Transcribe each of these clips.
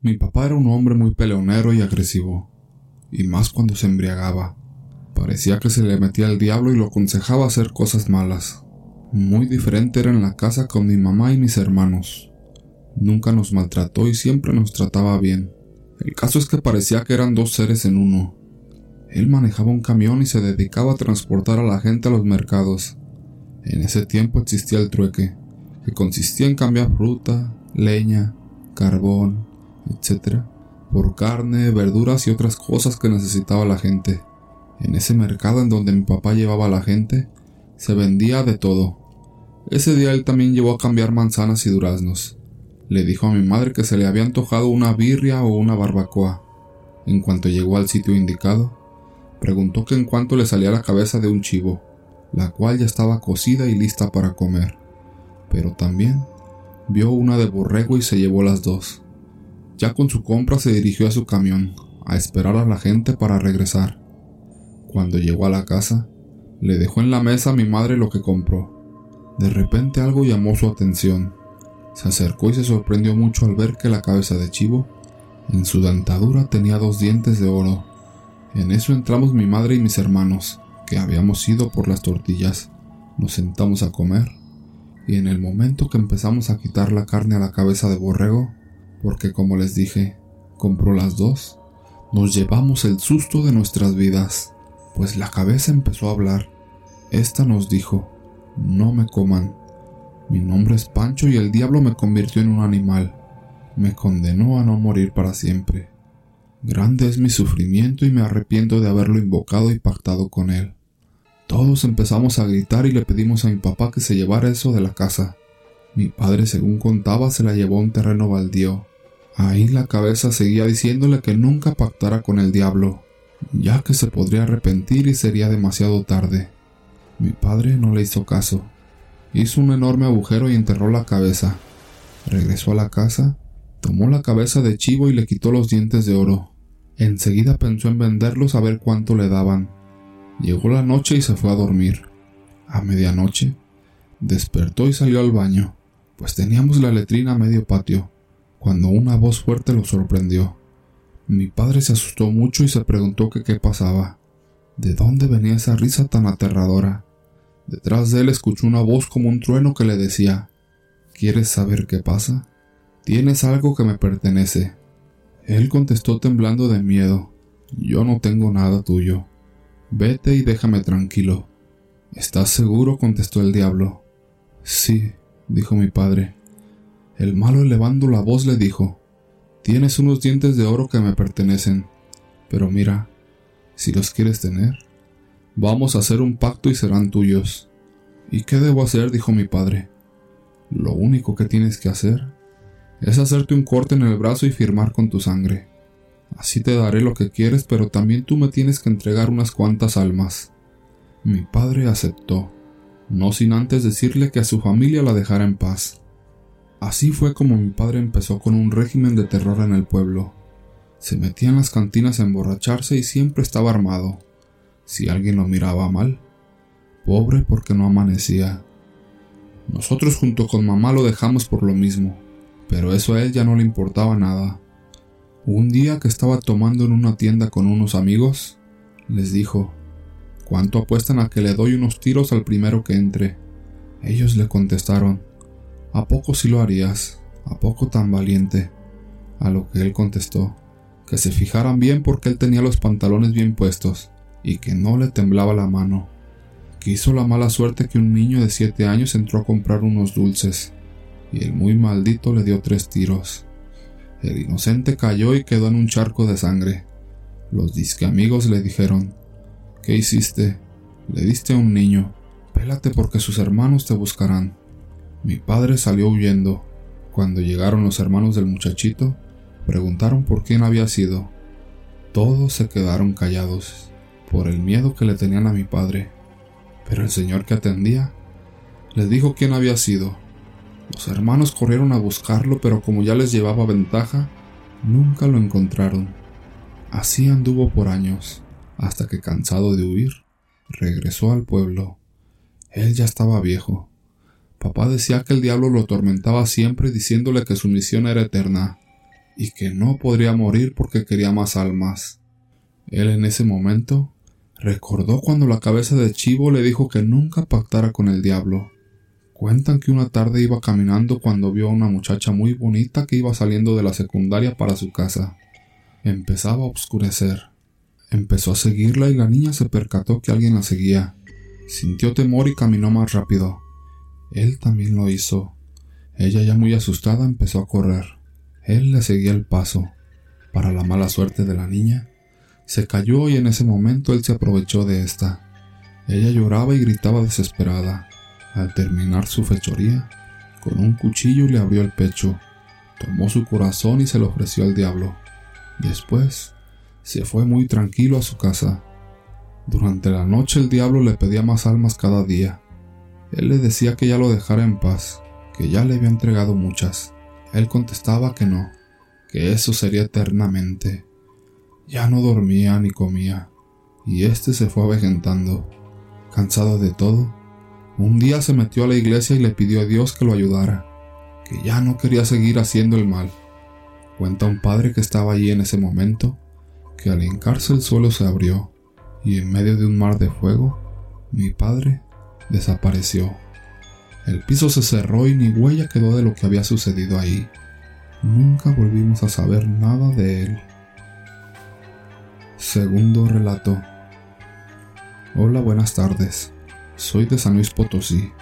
Mi papá era un hombre muy peleonero y agresivo, y más cuando se embriagaba. Parecía que se le metía el diablo y lo aconsejaba hacer cosas malas. Muy diferente era en la casa con mi mamá y mis hermanos. Nunca nos maltrató y siempre nos trataba bien. El caso es que parecía que eran dos seres en uno. Él manejaba un camión y se dedicaba a transportar a la gente a los mercados. En ese tiempo existía el trueque, que consistía en cambiar fruta, leña, carbón, etc., por carne, verduras y otras cosas que necesitaba la gente. En ese mercado en donde mi papá llevaba a la gente, se vendía de todo. Ese día él también llevó a cambiar manzanas y duraznos. Le dijo a mi madre que se le había antojado una birria o una barbacoa. En cuanto llegó al sitio indicado, preguntó que en cuanto le salía la cabeza de un chivo, la cual ya estaba cocida y lista para comer. Pero también vio una de borrego y se llevó las dos. Ya con su compra se dirigió a su camión, a esperar a la gente para regresar. Cuando llegó a la casa, le dejó en la mesa a mi madre lo que compró. De repente algo llamó su atención. Se acercó y se sorprendió mucho al ver que la cabeza de chivo, en su dentadura tenía dos dientes de oro. En eso entramos mi madre y mis hermanos, que habíamos ido por las tortillas. Nos sentamos a comer, y en el momento que empezamos a quitar la carne a la cabeza de borrego, porque como les dije, compró las dos, nos llevamos el susto de nuestras vidas, pues la cabeza empezó a hablar. Esta nos dijo, no me coman. Mi nombre es Pancho y el diablo me convirtió en un animal. Me condenó a no morir para siempre. Grande es mi sufrimiento y me arrepiento de haberlo invocado y pactado con él. Todos empezamos a gritar y le pedimos a mi papá que se llevara eso de la casa. Mi padre, según contaba, se la llevó a un terreno baldío. Ahí la cabeza seguía diciéndole que nunca pactara con el diablo, ya que se podría arrepentir y sería demasiado tarde. Mi padre no le hizo caso. Hizo un enorme agujero y enterró la cabeza. Regresó a la casa, tomó la cabeza de chivo y le quitó los dientes de oro. Enseguida pensó en venderlos a ver cuánto le daban. Llegó la noche y se fue a dormir. A medianoche, despertó y salió al baño, pues teníamos la letrina a medio patio cuando una voz fuerte lo sorprendió. Mi padre se asustó mucho y se preguntó qué pasaba. ¿De dónde venía esa risa tan aterradora? Detrás de él escuchó una voz como un trueno que le decía ¿Quieres saber qué pasa? Tienes algo que me pertenece. Él contestó temblando de miedo Yo no tengo nada tuyo. Vete y déjame tranquilo. ¿Estás seguro? contestó el diablo. Sí, dijo mi padre. El malo elevando la voz le dijo, Tienes unos dientes de oro que me pertenecen, pero mira, si los quieres tener, vamos a hacer un pacto y serán tuyos. ¿Y qué debo hacer? dijo mi padre. Lo único que tienes que hacer es hacerte un corte en el brazo y firmar con tu sangre. Así te daré lo que quieres, pero también tú me tienes que entregar unas cuantas almas. Mi padre aceptó, no sin antes decirle que a su familia la dejara en paz. Así fue como mi padre empezó con un régimen de terror en el pueblo. Se metía en las cantinas a emborracharse y siempre estaba armado. Si alguien lo miraba mal, pobre porque no amanecía. Nosotros junto con mamá lo dejamos por lo mismo, pero eso a él ya no le importaba nada. Un día que estaba tomando en una tienda con unos amigos, les dijo, ¿Cuánto apuestan a que le doy unos tiros al primero que entre? Ellos le contestaron, ¿A poco si lo harías? ¿A poco tan valiente? A lo que él contestó, que se fijaran bien porque él tenía los pantalones bien puestos y que no le temblaba la mano. Quiso la mala suerte que un niño de siete años entró a comprar unos dulces y el muy maldito le dio tres tiros. El inocente cayó y quedó en un charco de sangre. Los disque amigos le dijeron, ¿qué hiciste? Le diste a un niño, pélate porque sus hermanos te buscarán. Mi padre salió huyendo. Cuando llegaron los hermanos del muchachito, preguntaron por quién había sido. Todos se quedaron callados, por el miedo que le tenían a mi padre. Pero el señor que atendía les dijo quién había sido. Los hermanos corrieron a buscarlo, pero como ya les llevaba ventaja, nunca lo encontraron. Así anduvo por años, hasta que cansado de huir, regresó al pueblo. Él ya estaba viejo, Papá decía que el diablo lo atormentaba siempre diciéndole que su misión era eterna y que no podría morir porque quería más almas. Él en ese momento recordó cuando la cabeza de Chivo le dijo que nunca pactara con el diablo. Cuentan que una tarde iba caminando cuando vio a una muchacha muy bonita que iba saliendo de la secundaria para su casa. Empezaba a oscurecer. Empezó a seguirla y la niña se percató que alguien la seguía. Sintió temor y caminó más rápido. Él también lo hizo. Ella ya muy asustada empezó a correr. Él le seguía el paso. Para la mala suerte de la niña, se cayó y en ese momento él se aprovechó de esta. Ella lloraba y gritaba desesperada. Al terminar su fechoría, con un cuchillo le abrió el pecho, tomó su corazón y se lo ofreció al diablo. Después, se fue muy tranquilo a su casa. Durante la noche el diablo le pedía más almas cada día. Él le decía que ya lo dejara en paz, que ya le había entregado muchas. Él contestaba que no, que eso sería eternamente. Ya no dormía ni comía, y éste se fue avejentando. Cansado de todo, un día se metió a la iglesia y le pidió a Dios que lo ayudara, que ya no quería seguir haciendo el mal. Cuenta un padre que estaba allí en ese momento, que al hincarse el suelo se abrió y en medio de un mar de fuego, mi padre desapareció. El piso se cerró y ni huella quedó de lo que había sucedido ahí. Nunca volvimos a saber nada de él. Segundo relato. Hola, buenas tardes. Soy de San Luis Potosí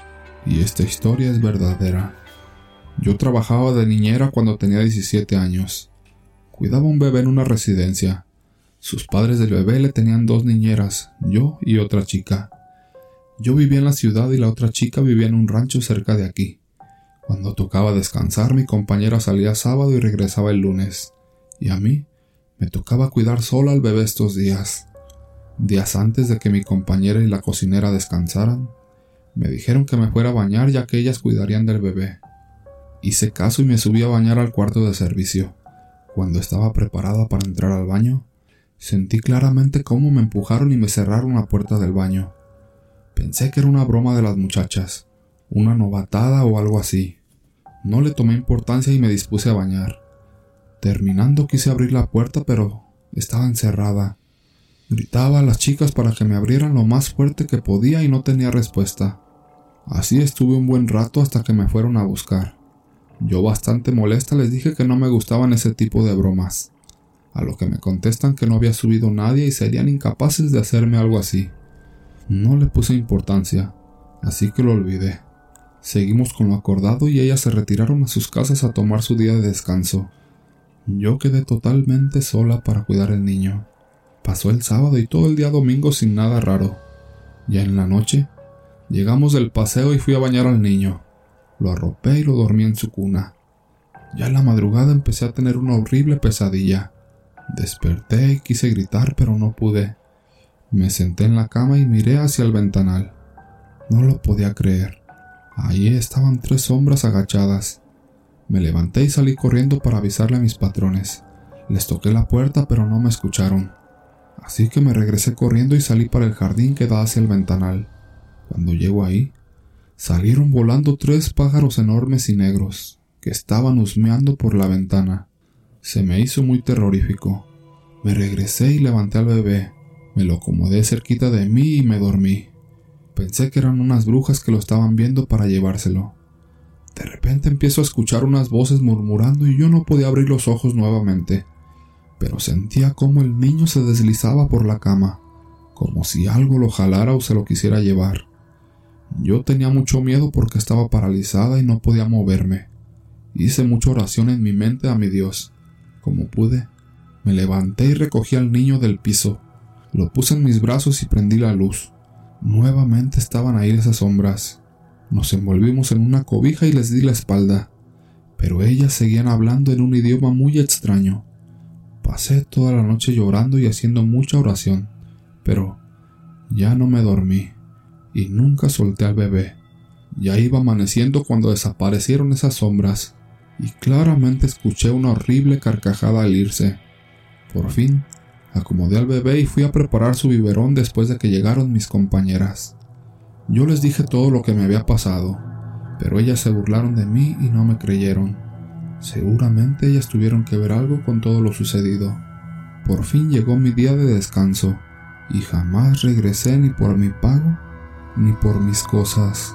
y esta historia es verdadera. Yo trabajaba de niñera cuando tenía 17 años. Cuidaba un bebé en una residencia sus padres del bebé le tenían dos niñeras, yo y otra chica. Yo vivía en la ciudad y la otra chica vivía en un rancho cerca de aquí. Cuando tocaba descansar, mi compañera salía sábado y regresaba el lunes. Y a mí me tocaba cuidar sola al bebé estos días. Días antes de que mi compañera y la cocinera descansaran, me dijeron que me fuera a bañar ya que ellas cuidarían del bebé. Hice caso y me subí a bañar al cuarto de servicio. Cuando estaba preparada para entrar al baño, Sentí claramente cómo me empujaron y me cerraron la puerta del baño. Pensé que era una broma de las muchachas, una novatada o algo así. No le tomé importancia y me dispuse a bañar. Terminando quise abrir la puerta pero estaba encerrada. Gritaba a las chicas para que me abrieran lo más fuerte que podía y no tenía respuesta. Así estuve un buen rato hasta que me fueron a buscar. Yo bastante molesta les dije que no me gustaban ese tipo de bromas a lo que me contestan que no había subido nadie y serían incapaces de hacerme algo así. No le puse importancia, así que lo olvidé. Seguimos con lo acordado y ellas se retiraron a sus casas a tomar su día de descanso. Yo quedé totalmente sola para cuidar al niño. Pasó el sábado y todo el día domingo sin nada raro. Ya en la noche, llegamos del paseo y fui a bañar al niño. Lo arropé y lo dormí en su cuna. Ya en la madrugada empecé a tener una horrible pesadilla. Desperté y quise gritar, pero no pude. Me senté en la cama y miré hacia el ventanal. No lo podía creer. Allí estaban tres sombras agachadas. Me levanté y salí corriendo para avisarle a mis patrones. Les toqué la puerta, pero no me escucharon. Así que me regresé corriendo y salí para el jardín que da hacia el ventanal. Cuando llego ahí, salieron volando tres pájaros enormes y negros, que estaban husmeando por la ventana. Se me hizo muy terrorífico. Me regresé y levanté al bebé. Me lo acomodé cerquita de mí y me dormí. Pensé que eran unas brujas que lo estaban viendo para llevárselo. De repente empiezo a escuchar unas voces murmurando y yo no podía abrir los ojos nuevamente, pero sentía como el niño se deslizaba por la cama, como si algo lo jalara o se lo quisiera llevar. Yo tenía mucho miedo porque estaba paralizada y no podía moverme. Hice mucha oración en mi mente a mi Dios. Como pude, me levanté y recogí al niño del piso. Lo puse en mis brazos y prendí la luz. Nuevamente estaban ahí esas sombras. Nos envolvimos en una cobija y les di la espalda, pero ellas seguían hablando en un idioma muy extraño. Pasé toda la noche llorando y haciendo mucha oración, pero ya no me dormí y nunca solté al bebé. Ya iba amaneciendo cuando desaparecieron esas sombras y claramente escuché una horrible carcajada al irse. Por fin, Acomodé al bebé y fui a preparar su biberón después de que llegaron mis compañeras. Yo les dije todo lo que me había pasado, pero ellas se burlaron de mí y no me creyeron. Seguramente ellas tuvieron que ver algo con todo lo sucedido. Por fin llegó mi día de descanso y jamás regresé ni por mi pago ni por mis cosas.